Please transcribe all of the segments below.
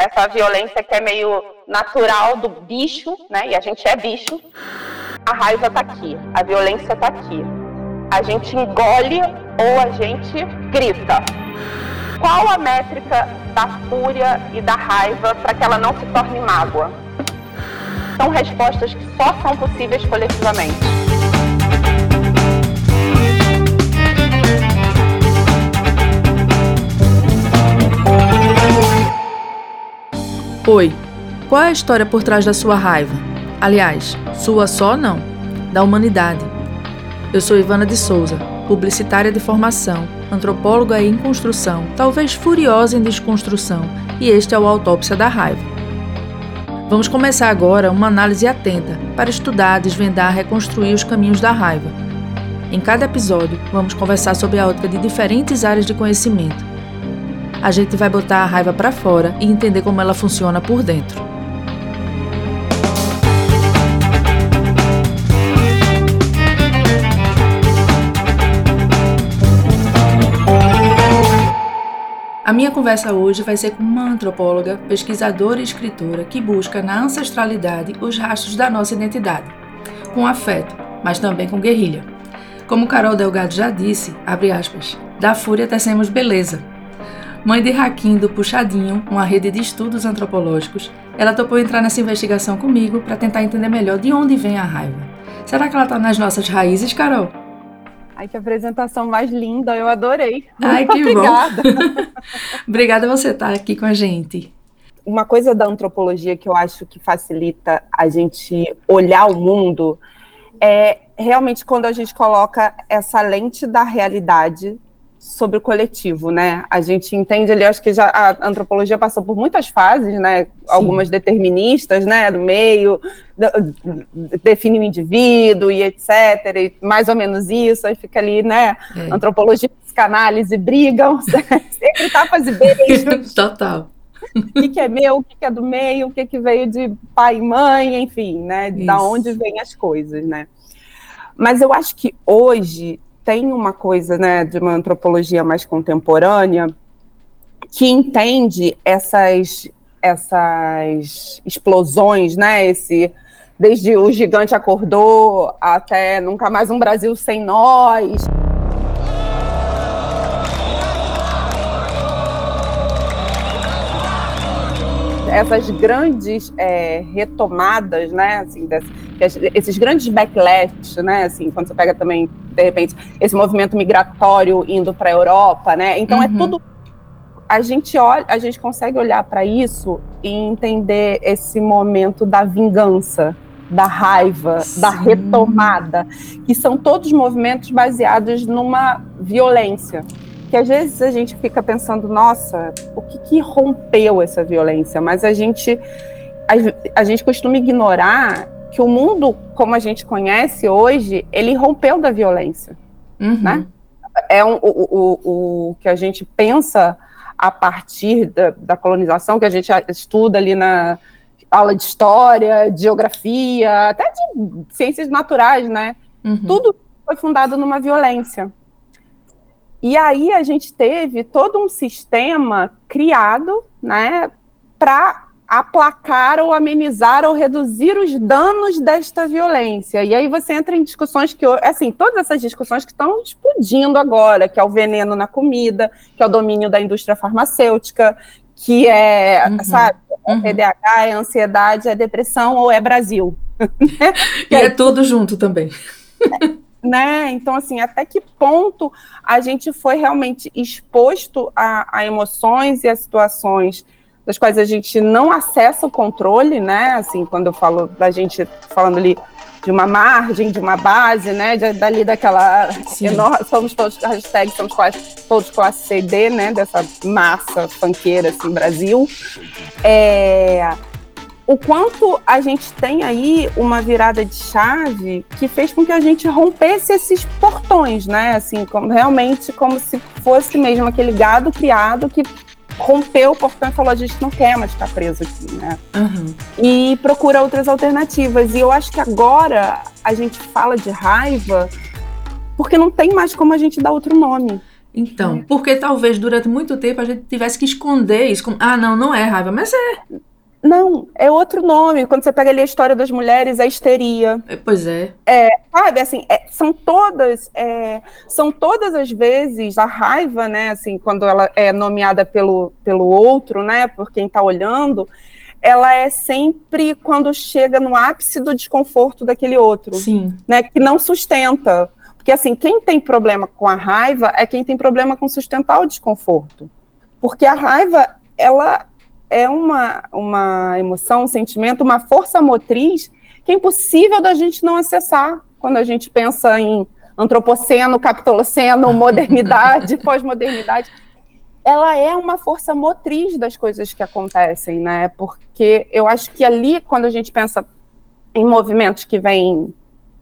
essa violência que é meio natural do bicho, né? E a gente é bicho. A raiva está aqui, a violência está aqui. A gente engole ou a gente grita. Qual a métrica da fúria e da raiva para que ela não se torne mágoa? São respostas que só são possíveis coletivamente. Oi, qual é a história por trás da sua raiva? Aliás, sua só não, da humanidade. Eu sou Ivana de Souza, publicitária de formação, antropóloga em construção, talvez furiosa em desconstrução, e este é o Autópsia da Raiva. Vamos começar agora uma análise atenta para estudar, desvendar, reconstruir os caminhos da raiva. Em cada episódio, vamos conversar sobre a ótica de diferentes áreas de conhecimento a gente vai botar a raiva para fora e entender como ela funciona por dentro. A minha conversa hoje vai ser com uma antropóloga, pesquisadora e escritora que busca na ancestralidade os rastros da nossa identidade, com afeto, mas também com guerrilha. Como Carol Delgado já disse, abre aspas, da fúria tecemos beleza, Mãe de Hakim do Puxadinho, uma rede de estudos antropológicos, ela topou entrar nessa investigação comigo para tentar entender melhor de onde vem a raiva. Será que ela está nas nossas raízes, Carol? Ai, que apresentação mais linda, eu adorei. Ai, que Obrigada. bom. Obrigada você estar aqui com a gente. Uma coisa da antropologia que eu acho que facilita a gente olhar o mundo é realmente quando a gente coloca essa lente da realidade sobre o coletivo, né? A gente entende ali, acho que já a antropologia passou por muitas fases, né? Sim. Algumas deterministas, né? Do meio, define o indivíduo e etc. E mais ou menos isso, aí fica ali, né? É. Antropologia e psicanálise brigam, sempre tapas e beijos. Total. O que, que, é meu, o que, que, é do meio, o que, que veio de pai e mãe, enfim, né? Isso. Da onde vêm as coisas, né? Mas eu acho que hoje tem uma coisa, né, de uma antropologia mais contemporânea que entende essas essas explosões, né, esse desde o gigante acordou até nunca mais um Brasil sem nós. Essas grandes é, retomadas, né, assim, desse, esses grandes backlash, né, assim, quando você pega também, de repente, esse movimento migratório indo para a Europa, né, então é uhum. é tudo, a gente olha, a gente consegue olhar para isso e entender esse momento da vingança, da raiva, Sim. da retomada, que são todos movimentos baseados numa violência. Que às vezes a gente fica pensando, nossa, o que, que rompeu essa violência? Mas a gente, a, a gente costuma ignorar que o mundo como a gente conhece hoje, ele rompeu da violência, uhum. né? É um, o, o, o que a gente pensa a partir da, da, colonização, que a gente estuda ali na aula de história, de geografia, até de ciências naturais, né? Uhum. Tudo foi fundado numa violência. E aí a gente teve todo um sistema criado, né, para aplacar ou amenizar ou reduzir os danos desta violência. E aí você entra em discussões que, assim, todas essas discussões que estão explodindo agora, que é o veneno na comida, que é o domínio da indústria farmacêutica, que é, uhum. sabe, é uhum. TDAH, é ansiedade, é depressão ou é Brasil. e é tudo junto também. né? Então, assim, até que ponto a gente foi realmente exposto a, a emoções e a situações das quais a gente não acessa o controle, né? Assim, quando eu falo da gente falando ali de uma margem, de uma base, né? De, dali daquela enorme, somos todos hashtag somos quase todos classe C e D, né? Dessa massa fanqueira assim, Brasil. É, o quanto a gente tem aí uma virada de chave que fez com que a gente rompesse esses portões, né? Assim, como, realmente como se fosse mesmo aquele gado criado que rompeu o portão e falou: a gente não quer mais ficar preso aqui, né? Uhum. E procura outras alternativas. E eu acho que agora a gente fala de raiva porque não tem mais como a gente dar outro nome. Então, porque talvez durante muito tempo a gente tivesse que esconder isso. Como, ah, não, não é raiva, mas é. Não, é outro nome. Quando você pega ali a história das mulheres, é histeria. É, pois é. é sabe, assim, é, são todas, é, são todas as vezes a raiva, né, assim, quando ela é nomeada pelo, pelo outro, né, por quem está olhando, ela é sempre quando chega no ápice do desconforto daquele outro. Sim. Né, que não sustenta. Porque, assim, quem tem problema com a raiva é quem tem problema com sustentar o desconforto. Porque a raiva, ela é uma, uma emoção, um sentimento, uma força motriz que é impossível da gente não acessar quando a gente pensa em antropoceno, capitoloceno, modernidade, pós-modernidade. Ela é uma força motriz das coisas que acontecem, né? Porque eu acho que ali, quando a gente pensa em movimentos que vêm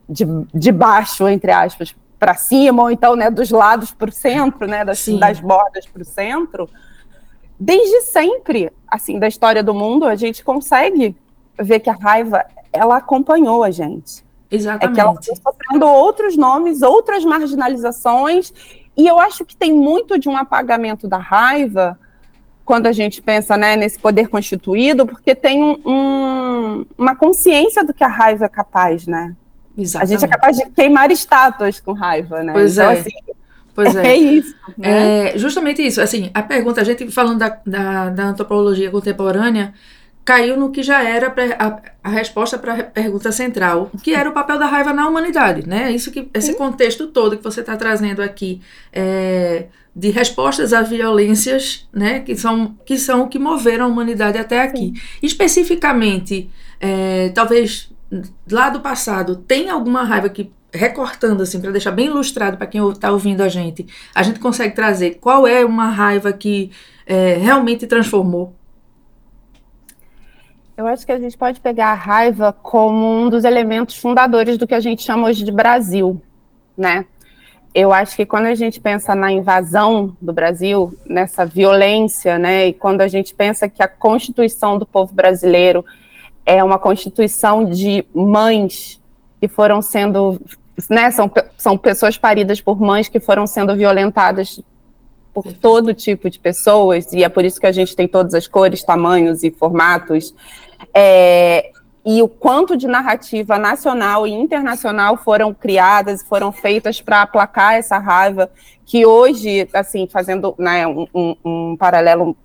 de, de baixo, entre aspas, para cima, ou então né, dos lados para o centro, né, das, das bordas para o centro, desde sempre, assim, da história do mundo, a gente consegue ver que a raiva, ela acompanhou a gente. Exatamente. É que ela foi sofrendo outros nomes, outras marginalizações, e eu acho que tem muito de um apagamento da raiva quando a gente pensa né, nesse poder constituído, porque tem um, um, uma consciência do que a raiva é capaz, né? Exatamente. A gente é capaz de queimar estátuas com raiva, né? Pois então, é. Assim, Pois é. É isso. Né? É justamente isso. Assim, a pergunta, a gente falando da, da, da antropologia contemporânea, caiu no que já era a, a resposta para a pergunta central, que era o papel da raiva na humanidade, né? Isso que esse contexto todo que você está trazendo aqui é, de respostas a violências, né? Que são que são o que moveram a humanidade até aqui. Sim. Especificamente, é, talvez lá do passado, tem alguma raiva que recortando assim para deixar bem ilustrado para quem está ouvindo a gente, a gente consegue trazer qual é uma raiva que é, realmente transformou? Eu acho que a gente pode pegar a raiva como um dos elementos fundadores do que a gente chama hoje de Brasil, né? Eu acho que quando a gente pensa na invasão do Brasil, nessa violência, né, e quando a gente pensa que a constituição do povo brasileiro é uma constituição de mães que foram sendo, né, são, são pessoas paridas por mães que foram sendo violentadas por todo tipo de pessoas, e é por isso que a gente tem todas as cores, tamanhos e formatos. É, e o quanto de narrativa nacional e internacional foram criadas, foram feitas para aplacar essa raiva, que hoje, assim, fazendo né, um, um, um paralelo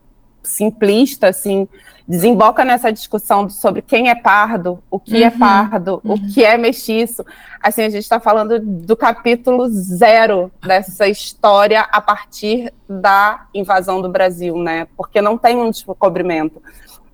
simplista, assim, desemboca nessa discussão sobre quem é pardo, o que é uhum, é pardo, uhum. o que é mestiço. Assim, a gente está falando do capítulo zero dessa história a partir da invasão do Brasil, né? Porque não tem um descobrimento.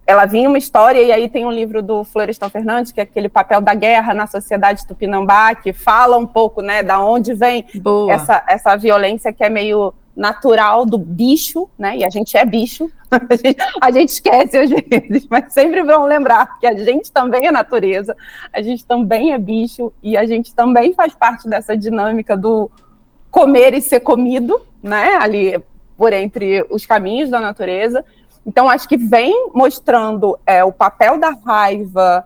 Ela vinha uma história, e aí tem um livro do Florestan Fernandes, que é aquele papel da guerra na sociedade tupinambá, que fala um pouco, né, da onde vem essa, essa violência que é meio natural do bicho, né? E a gente é bicho, a gente, esquece às vezes, mas sempre vão lembrar que a gente também é natureza, a gente também é bicho e a gente também faz parte dessa dinâmica do comer e ser comido, né? Ali por entre os caminhos da natureza. Então, acho que vem mostrando é, o papel da raiva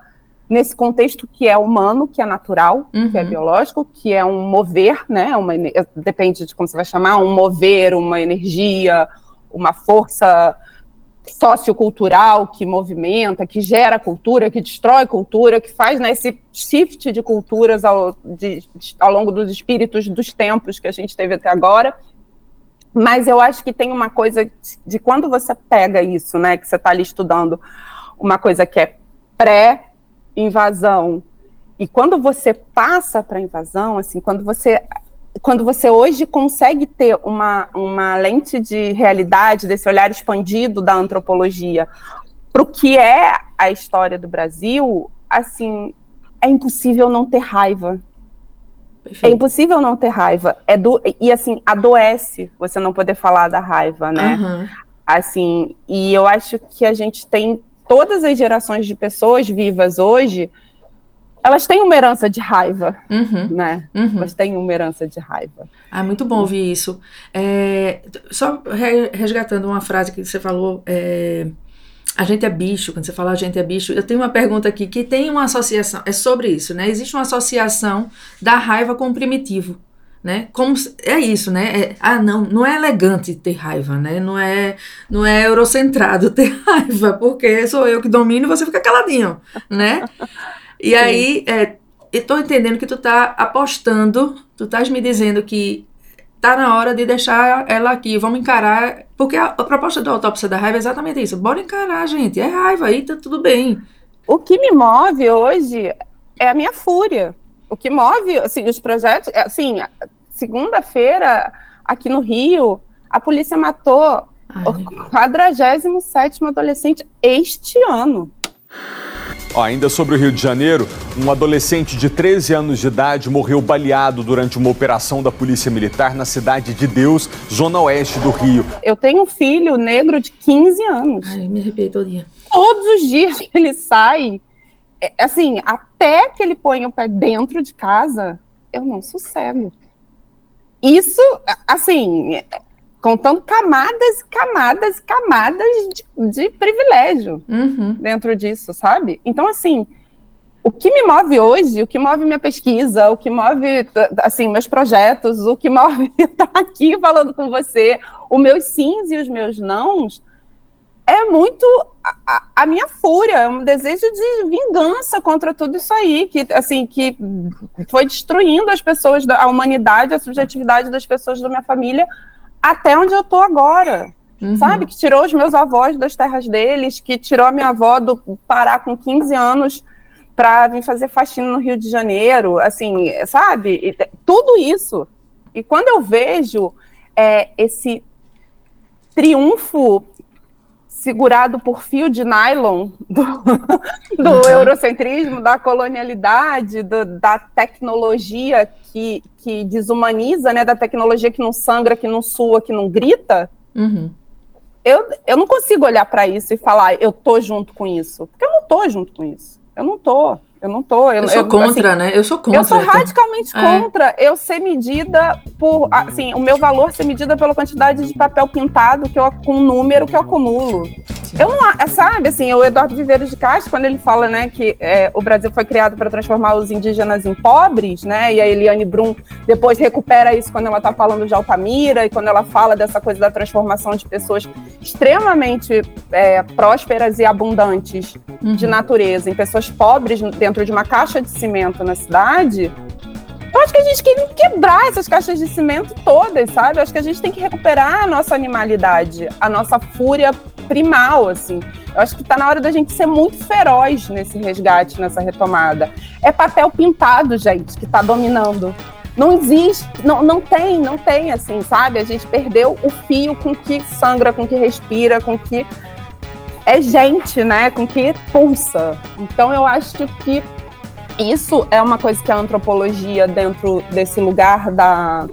nesse contexto que é humano, que é natural, uhum. que é uhum. biológico, que é um mover, né? Uma, depende de como você vai chamar, um mover, uma energia, uma força sociocultural que movimenta, que gera cultura, que destrói cultura, que faz né, esse shift de culturas ao, de, ao longo dos espíritos dos tempos que a gente teve até agora. Mas eu acho que tem uma coisa de quando você pega isso, né, que você está ali estudando, uma coisa que é pré invasão. E quando você passa para invasão, assim, quando você quando você hoje consegue ter uma, uma lente de realidade, desse olhar expandido da antropologia para o que é a história do Brasil, assim, é impossível não ter raiva. Perfeito. É impossível não ter raiva. É do, e assim, adoece você não poder falar da raiva, né? Uhum. Assim, e eu acho que a gente tem todas as gerações de pessoas vivas hoje, elas têm uma herança de raiva, uhum, né? Uhum. Elas têm uma herança de raiva. Ah, muito bom ouvir isso. É, só resgatando uma frase que você falou, é, a gente é bicho, quando você fala a gente é bicho, eu tenho uma pergunta aqui que tem uma associação, é sobre isso, né? Existe uma associação da raiva com o primitivo. Né? Como é isso, né? É, ah, não, não é elegante ter raiva, né? Não é, não é eurocentrado ter raiva, porque sou eu que domino e você fica caladinho, né? E Sim. aí, é, estou entendendo que tu tá apostando, tu estás me dizendo que tá na hora de deixar ela aqui, vamos encarar, porque a, a proposta da autópsia da raiva é exatamente isso. Bora encarar, gente, é raiva aí, tá tudo bem. O que me move hoje é a minha fúria o que move assim, os projetos, é, assim, segunda-feira, aqui no Rio, a polícia matou Ai, o 47 adolescente este ano. Ainda sobre o Rio de Janeiro, um adolescente de 13 anos de idade morreu baleado durante uma operação da Polícia Militar na cidade de Deus, zona oeste do Rio. Eu tenho um filho negro de 15 anos. Ai, me arrepiei todo dia. Todos os dias que ele sai, assim, até que ele põe o pé dentro de casa, eu não sossego. Isso, assim, contando camadas e camadas e camadas de, de privilégio uhum. dentro disso, sabe? Então, assim, o que me move hoje, o que move minha pesquisa, o que move, assim, meus projetos, o que move estar aqui falando com você, os meus sims e os meus nãos, é muito a, a, minha fúria, é um desejo de vingança contra tudo isso aí, que assim que foi destruindo as pessoas, a humanidade, a subjetividade das pessoas da minha família, até onde eu estou agora. Uhum. Sabe? Que tirou os meus avós das terras deles, que tirou a minha avó do Pará com 15 anos para vir fazer faxina no Rio de Janeiro, assim, sabe? E, tudo isso. E quando eu vejo é, esse triunfo segurado por fio de nylon do, do uhum. eurocentrismo, da colonialidade, do, da tecnologia que, que desumaniza, né, da tecnologia que não sangra, que não sua, que não grita, uhum. eu, eu não consigo olhar para isso e falar, eu tô junto com isso, porque eu não tô junto com isso, eu não tô. Eu não tô. Eu, eu sou contra, assim, né? Eu sou contra. Eu sou radicalmente é. contra eu ser medida por. Assim, o meu valor ser medida pela quantidade de papel pintado que eu, com número que eu acumulo. Eu não. É, sabe, assim, o Eduardo Viveiros de Castro, quando ele fala, né, que é, o Brasil foi criado para transformar os indígenas em pobres, né? E a Eliane Brum depois recupera isso quando ela está falando de Altamira e quando ela fala dessa coisa da transformação de pessoas extremamente é, prósperas e abundantes uhum. de natureza em pessoas pobres dentro dentro de uma caixa de cimento na cidade, eu acho que a gente tem que quebrar essas caixas de cimento todas, sabe? Eu acho que a gente tem que recuperar a nossa animalidade, a nossa fúria primal, assim. Eu acho que está na hora da gente ser muito feroz nesse resgate, nessa retomada. É papel pintado, gente, que está dominando. Não existe, não, não tem, não tem, assim, sabe? A gente perdeu o fio com que sangra, com que respira, com que é gente, né, com que pulsa. Então eu acho que isso é uma coisa que a antropologia dentro desse lugar da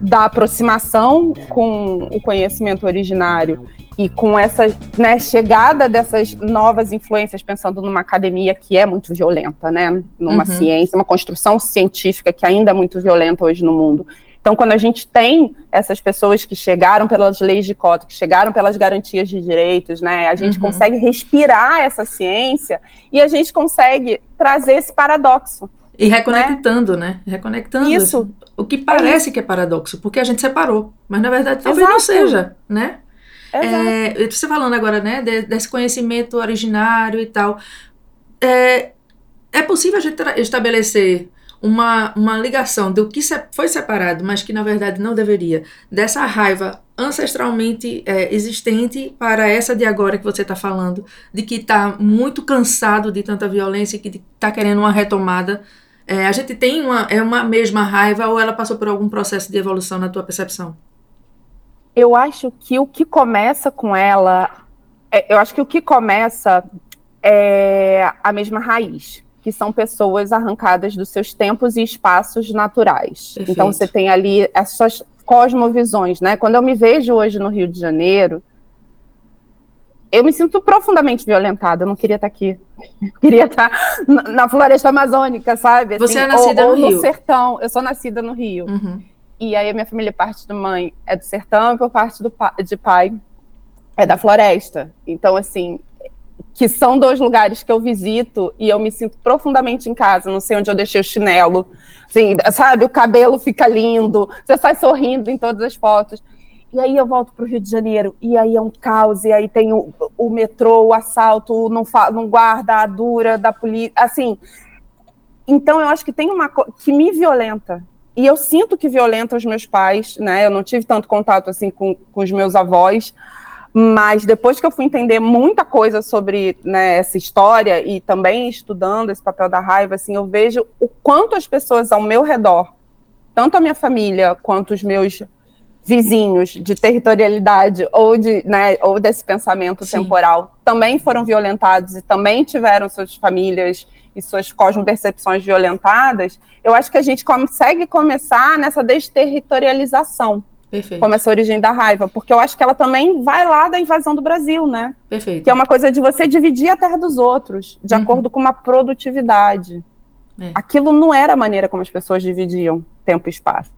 da aproximação com o conhecimento originário e com essa né, chegada dessas novas influências, pensando numa academia que é muito violenta, né, numa uhum. ciência, uma construção científica que ainda é muito violenta hoje no mundo. Então, quando a gente tem essas pessoas que chegaram pelas leis de cota, que chegaram pelas garantias de direitos, né, a gente uhum. consegue respirar essa ciência e a gente consegue trazer esse paradoxo. E reconectando, né? né? Reconectando. Isso. O que parece é que é paradoxo, porque a gente separou, mas na verdade talvez Exato. não seja, né? É, você falando agora, né, desse conhecimento originário e tal, é, é possível a gente estabelecer uma, uma ligação do que foi separado, mas que na verdade não deveria, dessa raiva ancestralmente é, existente para essa de agora que você está falando, de que está muito cansado de tanta violência e que está querendo uma retomada. É, a gente tem uma, é uma mesma raiva ou ela passou por algum processo de evolução na tua percepção? Eu acho que o que começa com ela, é, eu acho que o que começa é a mesma raiz que são pessoas arrancadas dos seus tempos e espaços naturais. Perfeito. Então você tem ali essas cosmovisões, né? Quando eu me vejo hoje no Rio de Janeiro, eu me sinto profundamente violentada. Eu não queria estar aqui. Eu queria estar na floresta amazônica, sabe? Assim, Você é nascida ou, no ou Rio? no sertão. Eu sou nascida no Rio. Uhum. E aí a minha família, parte do mãe é do sertão e por parte do, de pai é da floresta. Então, assim, que são dois lugares que eu visito e eu me sinto profundamente em casa, não sei onde eu deixei o chinelo, assim, sabe, o cabelo fica lindo, você sai sorrindo em todas as fotos. E aí eu volto para o Rio de Janeiro, e aí é um caos, e aí tem o, o metrô, o assalto, não, não guarda a dura da polícia, assim. Então eu acho que tem uma coisa que me violenta. E eu sinto que violenta os meus pais, né? Eu não tive tanto contato assim com, com os meus avós, mas depois que eu fui entender muita coisa sobre né, essa história e também estudando esse papel da raiva, assim, eu vejo o quanto as pessoas ao meu redor, tanto a minha família quanto os meus vizinhos de territorialidade ou de né, ou desse pensamento Sim. temporal também foram violentados e também tiveram suas famílias e suas cosmopercepções violentadas, eu acho que a gente consegue começar nessa desterritorialização Perfeito. como essa origem da raiva, porque eu acho que ela também vai lá da invasão do Brasil, né? Perfeito. Que é uma coisa de você dividir a terra dos outros, de uhum. acordo com uma produtividade. É. Aquilo não era a maneira como as pessoas dividiam tempo e espaço,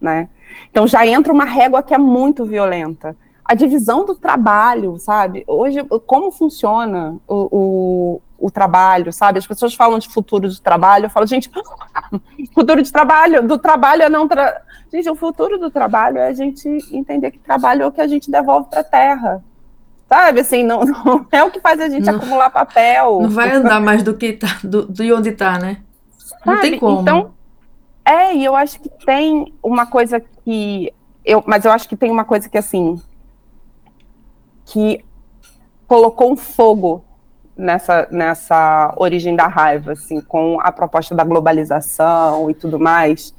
né? Então já entra uma régua que é muito violenta. A divisão do trabalho, sabe? Hoje, como funciona o, o, o trabalho, sabe? As pessoas falam de futuro do trabalho, eu falo, gente, futuro de trabalho, do trabalho é não. Tra... Gente, o futuro do trabalho é a gente entender que trabalho é o que a gente devolve para a terra. Sabe, assim, não, não, é o que faz a gente não, acumular papel. Não vai andar mais do que tá, do, de onde está, né? Não sabe? tem como. Então, é, e eu acho que tem uma coisa que. Eu, mas eu acho que tem uma coisa que, assim. que colocou um fogo nessa, nessa origem da raiva, assim, com a proposta da globalização e tudo mais,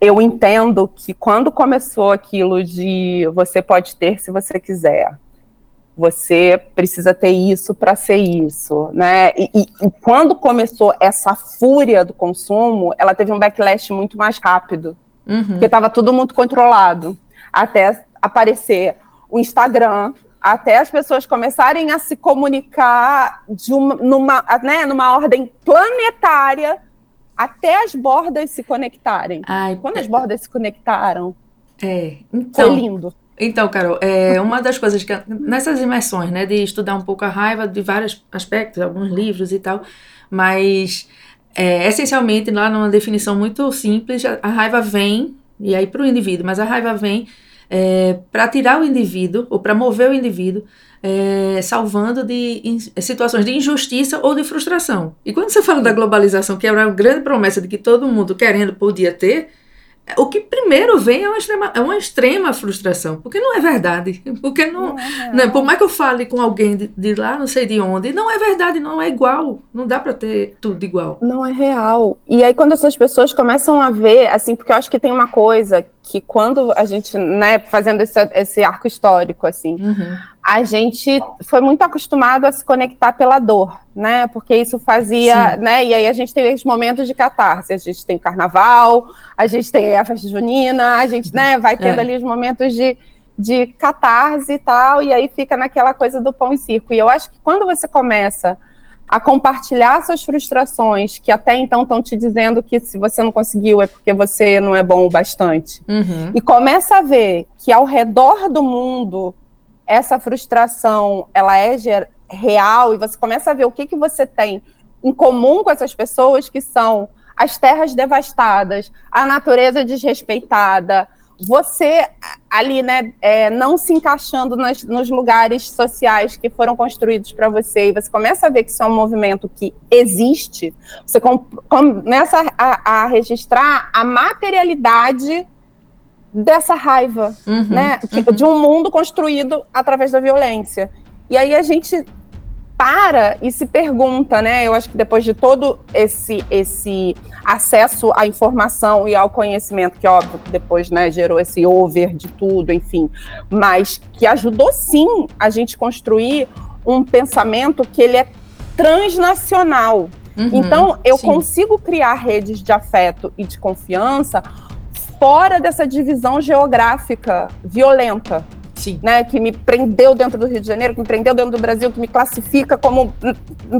eu entendo que quando começou aquilo de você pode ter se você quiser, você precisa ter isso para ser isso, né? E, e, e, quando começou essa fúria do consumo, ela teve um backlash muito mais rápido, uhum. porque estava tudo muito controlado, até aparecer o Instagram, até as pessoas começarem a se comunicar de uma, numa, né, numa ordem planetária, até as bordas se conectarem. Ai, Quando as bordas se conectaram, é, então, foi lindo. Então, Carol, é uma das coisas que nessas imersões, né, de estudar um pouco a raiva de vários aspectos, alguns livros e tal, mas é, essencialmente lá numa definição muito simples, a raiva vem e aí para o indivíduo, mas a raiva vem é, para tirar o indivíduo, ou para mover o indivíduo, é, salvando de in, situações de injustiça ou de frustração. E quando você fala da globalização, que é uma grande promessa de que todo mundo querendo podia ter, o que primeiro vem é uma extrema, é uma extrema frustração, porque não é verdade. Porque não, não é né, por mais que eu fale com alguém de, de, lá, não sei de onde, não é verdade, não é igual. Não dá para ter tudo igual. Não é real. E aí quando essas pessoas começam a ver, assim, porque eu acho que tem uma coisa que quando a gente, né, fazendo esse, esse arco histórico, assim, uhum. a gente foi muito acostumado a se conectar pela dor, né, porque isso fazia, Sim. né, e aí a gente tem os momentos de catarse, a gente tem carnaval, a gente tem a festa junina, a gente, né, vai tendo é. ali os momentos de, de catarse e tal, e aí fica naquela coisa do pão e circo, e eu acho que quando você começa a compartilhar suas frustrações, que até então estão te dizendo que se você não conseguiu é porque você não é bom o bastante. Uhum. E começa a ver que ao redor do mundo essa frustração ela é real e você começa a ver o que, que você tem em comum com essas pessoas que são as terras devastadas, a natureza desrespeitada, você ali, né, é, não se encaixando nas, nos lugares sociais que foram construídos para você, e você começa a ver que isso é um movimento que existe, você com, começa a, a, registrar a materialidade dessa raiva, uhum, né, uhum. de um mundo construído através da violência. E aí a gente para e se pergunta, né? Eu acho que depois de todo esse esse acesso à informação e ao conhecimento, que óbvio depois né, gerou esse over de tudo, enfim, mas que ajudou sim a gente construir um pensamento que ele é transnacional. Uhum, então, eu sim. consigo criar redes de afeto e de confiança fora dessa divisão geográfica violenta. Sim. Né, que me prendeu dentro do Rio de Janeiro, que me prendeu dentro do Brasil, que me classifica como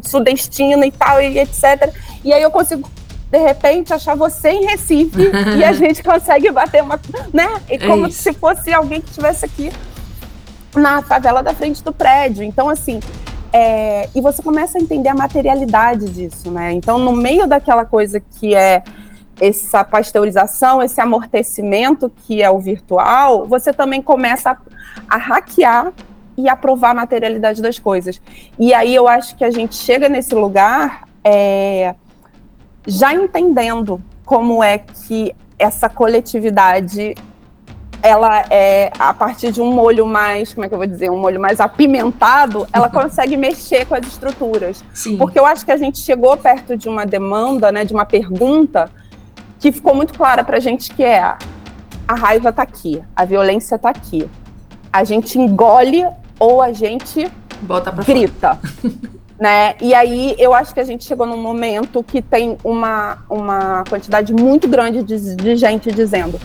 sudestina e tal, e etc. E aí eu consigo de repente achar você em Recife e a gente consegue bater uma, né? E é como é se fosse alguém que estivesse aqui na favela da frente do prédio. Então, assim, é, e você começa a entender a materialidade disso, né? Então, no meio daquela coisa que é essa pasteurização, esse amortecimento que é o virtual, você também começa a, a hackear e a provar a materialidade das coisas. E aí eu acho que a gente chega nesse lugar é, já entendendo como é que essa coletividade ela é a partir de um molho mais, como é que eu vou dizer, um molho mais apimentado, ela consegue mexer com as estruturas. Sim. Porque eu acho que a gente chegou perto de uma demanda, né, de uma pergunta que ficou muito clara para a gente que é a raiva está aqui, a violência está aqui. A gente engole ou a gente grita. né? E aí eu acho que a gente chegou num momento que tem uma, uma quantidade muito grande de, de gente dizendo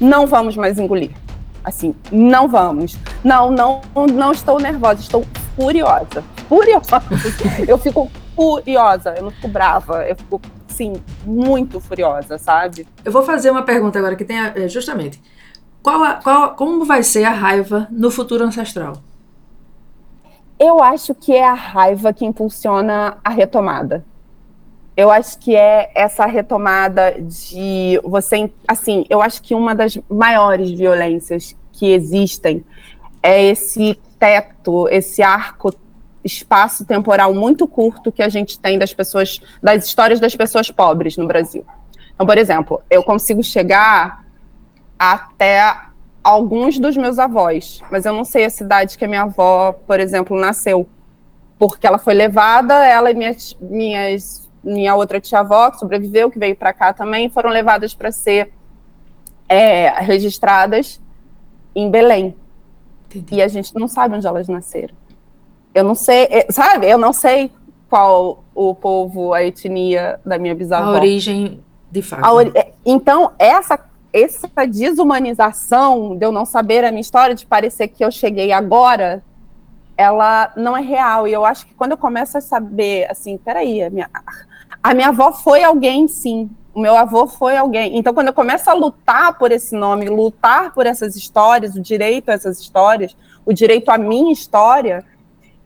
não vamos mais engolir. Assim, não vamos. Não, não, não estou nervosa, estou furiosa. Furiosa. eu fico furiosa, eu não fico brava, eu fico, sim, muito furiosa, sabe? Eu vou fazer uma pergunta agora que tem a, é, justamente. Qual, a, qual, como vai ser a raiva no futuro ancestral? Eu acho que é a raiva que impulsiona a retomada eu acho que é essa retomada de você, assim, eu acho que uma das maiores violências que existem é esse teto, esse arco espaço temporal muito curto que a gente tem das pessoas, das histórias das pessoas pobres no Brasil. Então, por exemplo, eu consigo chegar até alguns dos meus avós, mas eu não sei a cidade que a minha avó, por exemplo, nasceu, porque ela foi levada, ela e minhas, minhas minha outra tia-avó, que sobreviveu, que veio para cá também, foram levadas para ser é, registradas em Belém. Entendi. E a gente não sabe onde elas nasceram. Eu não sei, é, sabe? Eu não sei qual o povo, a etnia da minha bisavó. A origem de fato. Ori é, então, essa, essa desumanização de eu não saber a minha história, de parecer que eu cheguei agora, ela não é real. E eu acho que quando eu começo a saber, assim, peraí, a minha, a minha avó foi alguém, sim. O meu avô foi alguém. Então, quando eu começo a lutar por esse nome, lutar por essas histórias, o direito a essas histórias, o direito à minha história,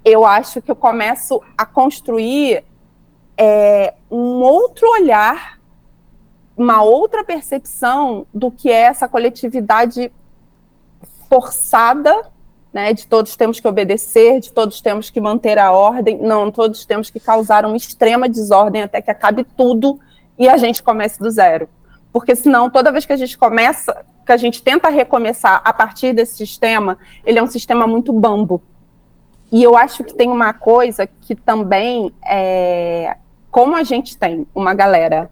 eu acho que eu começo a construir é, um outro olhar, uma outra percepção do que é essa coletividade forçada né, de todos temos que obedecer, de todos temos que manter a ordem, não, todos temos que causar uma extrema desordem até que acabe tudo e a gente comece do zero. Porque senão, toda vez que a gente começa, que a gente tenta recomeçar a partir desse sistema, ele é um sistema muito bambo. E eu acho que tem uma coisa que também é, como a gente tem uma galera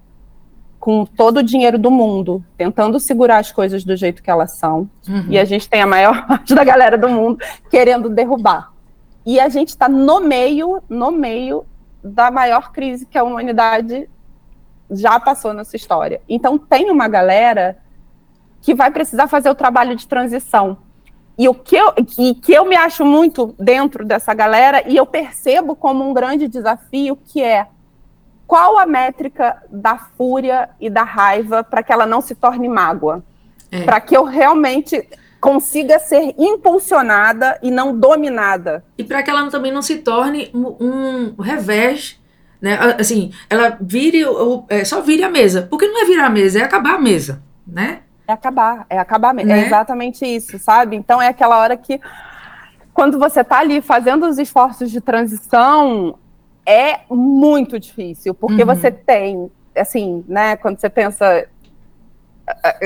com todo o dinheiro do mundo, tentando segurar as coisas do jeito que elas são. Uhum. E a gente tem a maior parte da galera do mundo querendo derrubar. E a gente está no meio, no meio da maior crise que a humanidade já passou nessa história. Então tem uma galera que vai precisar fazer o trabalho de transição. E o que eu, e que eu me acho muito dentro dessa galera, e eu percebo como um grande desafio, que é qual a métrica da fúria e da raiva para que ela não se torne mágoa? É. Para que eu realmente consiga ser impulsionada e não dominada. E para que ela também não se torne um, um revés, né? Assim, ela vire, o, é, só vire a mesa. Porque não é virar a mesa, é acabar a mesa, né? É acabar, é acabar, é né? é exatamente isso, sabe? Então é aquela hora que quando você está ali fazendo os esforços de transição, é muito difícil, porque uhum. você tem, assim, né, quando você pensa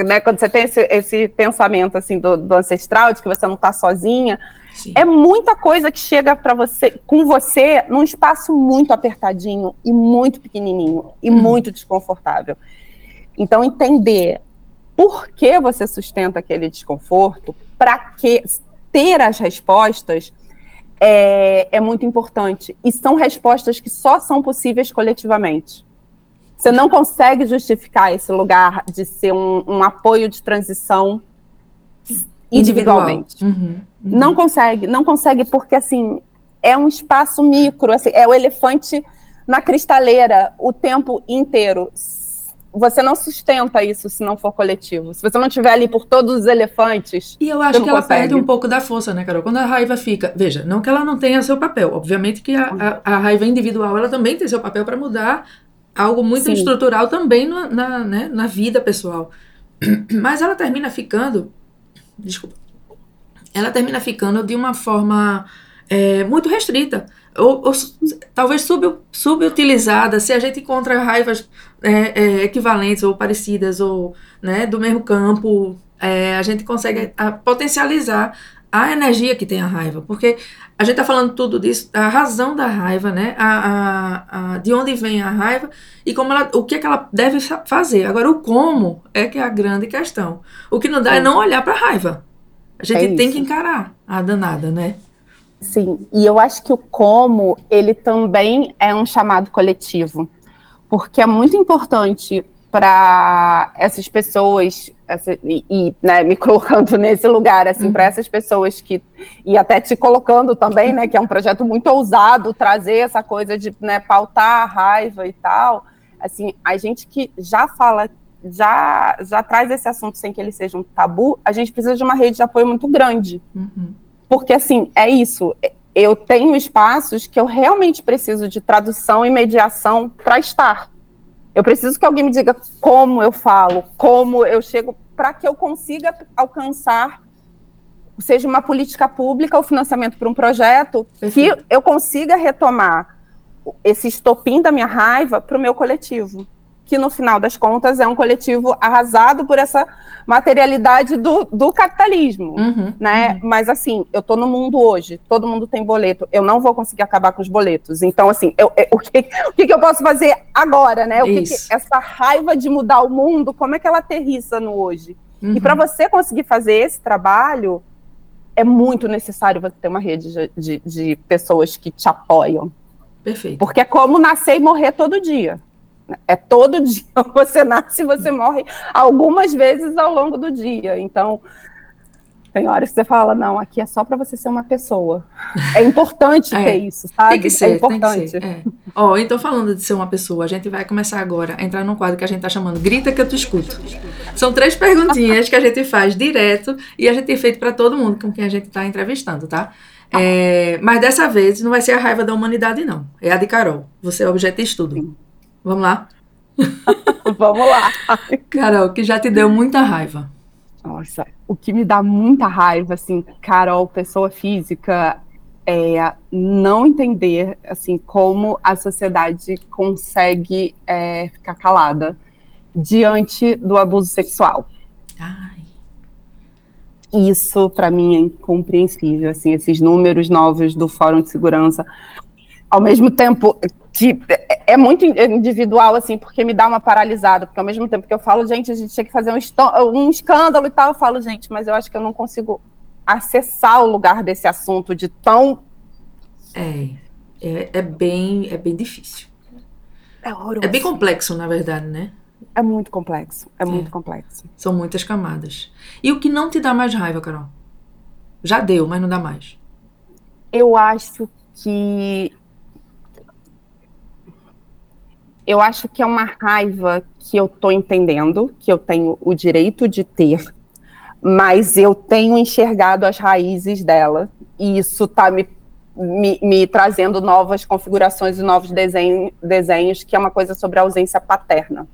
né, quando você tem esse, esse pensamento assim do, do, ancestral de que você não está sozinha, Sim. é muita coisa que chega para você com você num espaço muito apertadinho e muito pequenininho e uhum. muito desconfortável. Então entender por que você sustenta aquele desconforto, para que ter as respostas é, é muito importante. E são respostas que só são possíveis coletivamente. Você não consegue justificar esse lugar de ser um, um apoio de transição individualmente. Uhum, uhum. Não consegue, não consegue, porque assim é um espaço micro, assim, é o elefante na cristaleira o tempo inteiro. Você não sustenta isso se não for coletivo. Se você não estiver ali por todos os elefantes. E eu acho que ela perde um pouco da força, né, Carol? Quando a raiva fica. Veja, não que ela não tenha seu papel. Obviamente que a, a, a raiva individual ela também tem seu papel para mudar algo muito Sim. estrutural também na, na, né, na vida pessoal. Mas ela termina ficando. Desculpa. Ela termina ficando de uma forma é, muito restrita ou, ou talvez sub, subutilizada, se a gente encontra raivas é, é, equivalentes ou parecidas ou né, do mesmo campo, é, a gente consegue a, potencializar a energia que tem a raiva, porque a gente está falando tudo disso, a razão da raiva, né, a, a, a, de onde vem a raiva e como ela, o que, é que ela deve fazer. Agora, o como é que é a grande questão. O que não dá é não olhar para a raiva. A gente é tem que encarar a danada, né? Sim, e eu acho que o como, ele também é um chamado coletivo, porque é muito importante para essas pessoas, essa, e, e né, me colocando nesse lugar, assim, uhum. para essas pessoas que, e até te colocando também, né, que é um projeto muito ousado, trazer essa coisa de né, pautar a raiva e tal, assim, a gente que já fala, já, já traz esse assunto sem que ele seja um tabu, a gente precisa de uma rede de apoio muito grande. Uhum. Porque, assim, é isso. Eu tenho espaços que eu realmente preciso de tradução e mediação para estar. Eu preciso que alguém me diga como eu falo, como eu chego, para que eu consiga alcançar, seja uma política pública ou financiamento para um projeto, Perfeito. que eu consiga retomar esse estopim da minha raiva para o meu coletivo que no final das contas é um coletivo arrasado por essa materialidade do, do capitalismo, uhum, né? Uhum. Mas assim, eu estou no mundo hoje, todo mundo tem boleto, eu não vou conseguir acabar com os boletos. Então, assim, eu, eu, o, que, o que, eu posso fazer agora, né? O que, que, essa raiva de mudar o mundo, como é que ela aterrissa no hoje? Uhum. E para você conseguir fazer esse trabalho, é muito necessário você ter uma rede de, de, de pessoas que te apoiam. Perfeito. Porque é como nascer e morrer todo dia. É todo dia você nasce e você morre algumas vezes ao longo do dia. Então, tem horas que você fala, não, aqui é só para você ser uma pessoa. É importante é, ter isso, sabe? Tem que ser, é importante. Tem que ser, é. Ó, então falando de ser uma pessoa, a gente vai começar agora a entrar num quadro que a gente tá chamando Grita que eu te escuto. São três perguntinhas que a gente faz direto e a gente tem feito para todo mundo com quem a gente tá entrevistando, tá? É, mas dessa vez não vai ser a raiva da humanidade, não. É a de Carol. Você é objeto de estudo. Sim. Vamos lá? Vamos lá. Carol, que já te deu muita raiva. Nossa, o que me dá muita raiva, assim, Carol, pessoa física, é não entender, assim, como a sociedade consegue é, ficar calada diante do abuso sexual. Ai. Isso, para mim, é incompreensível, assim, esses números novos do Fórum de Segurança ao mesmo tempo que é muito individual, assim, porque me dá uma paralisada, porque ao mesmo tempo que eu falo, gente, a gente tinha que fazer um, um escândalo e tal, eu falo, gente, mas eu acho que eu não consigo acessar o lugar desse assunto de tão... É, é, é bem, é bem difícil. É horroroso. É bem complexo, na verdade, né? É muito complexo, é, é muito complexo. São muitas camadas. E o que não te dá mais raiva, Carol? Já deu, mas não dá mais. Eu acho que eu acho que é uma raiva que eu estou entendendo, que eu tenho o direito de ter, mas eu tenho enxergado as raízes dela, e isso está me, me, me, trazendo novas configurações e novos desenho, desenhos, que é uma coisa sobre a ausência paterna.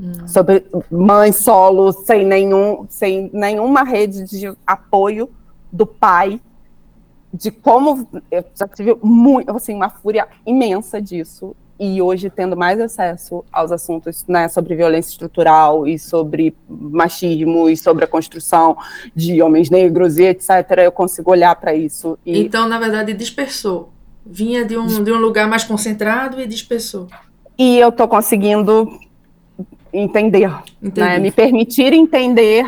Hum. Sobre mãe solo, sem, nenhum, sem nenhuma rede de apoio do pai, de como eu já tive muito, assim, uma fúria imensa disso e hoje tendo mais acesso aos assuntos né, sobre violência estrutural e sobre machismo e sobre a construção de homens negros e etc, eu consigo olhar para isso. E... Então, na verdade, dispersou. Vinha de um, de um lugar mais concentrado e dispersou. E eu estou conseguindo entender, né, me permitir entender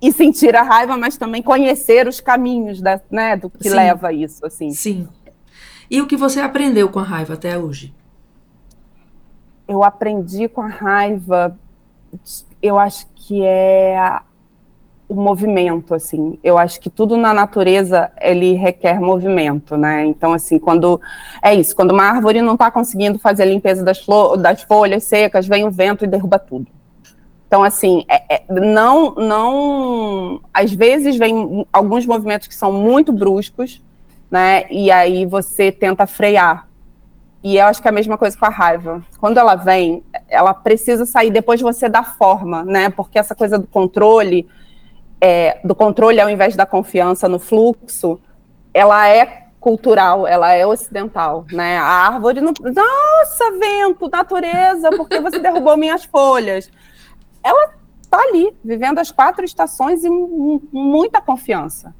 e sentir a raiva, mas também conhecer os caminhos da, né, do que Sim. leva a isso. Assim. Sim. E o que você aprendeu com a raiva até hoje? Eu aprendi com a raiva, eu acho que é o movimento, assim. Eu acho que tudo na natureza ele requer movimento, né? Então, assim, quando é isso, quando uma árvore não está conseguindo fazer a limpeza das, das folhas secas, vem o vento e derruba tudo. Então, assim, é, é, não, não, às vezes vem alguns movimentos que são muito bruscos, né? E aí você tenta frear. E eu acho que é a mesma coisa com a raiva. Quando ela vem, ela precisa sair depois você dá forma, né? Porque essa coisa do controle, é, do controle ao invés da confiança no fluxo, ela é cultural, ela é ocidental, né? A árvore não, nossa, vento, natureza, porque você derrubou minhas folhas. Ela tá ali, vivendo as quatro estações e muita confiança.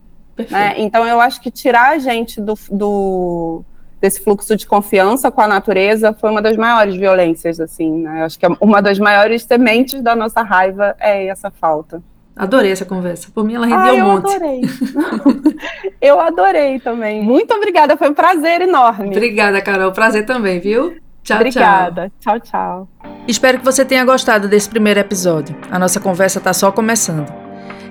Né? Então eu acho que tirar a gente do, do desse fluxo de confiança com a natureza foi uma das maiores violências, assim, né? Acho que é uma das maiores sementes da nossa raiva é essa falta. Adorei essa conversa. Por mim, ela rendeu ah, um monte. Eu adorei. eu adorei também. Muito obrigada, foi um prazer enorme. Obrigada, Carol. Prazer também, viu? Tchau, obrigada. tchau. Tchau, tchau. Espero que você tenha gostado desse primeiro episódio. A nossa conversa está só começando.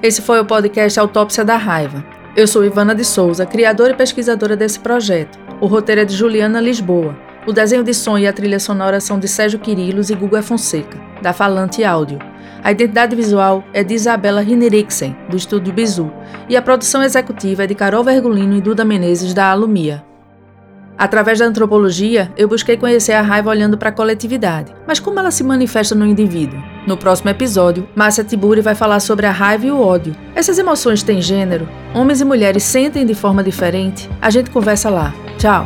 Esse foi o podcast Autópsia da Raiva. Eu sou Ivana de Souza, criadora e pesquisadora desse projeto. O roteiro é de Juliana Lisboa. O desenho de som e a trilha sonora são de Sérgio Quirilos e Guga Fonseca, da Falante Áudio. A identidade visual é de Isabela Rineriksen, do estúdio Bizu, e a produção executiva é de Carol Vergolino e Duda Menezes, da Alumia. Através da antropologia, eu busquei conhecer a raiva olhando para a coletividade, mas como ela se manifesta no indivíduo? No próximo episódio, Márcia Tiburi vai falar sobre a raiva e o ódio. Essas emoções têm gênero? Homens e mulheres sentem de forma diferente? A gente conversa lá. Tchau!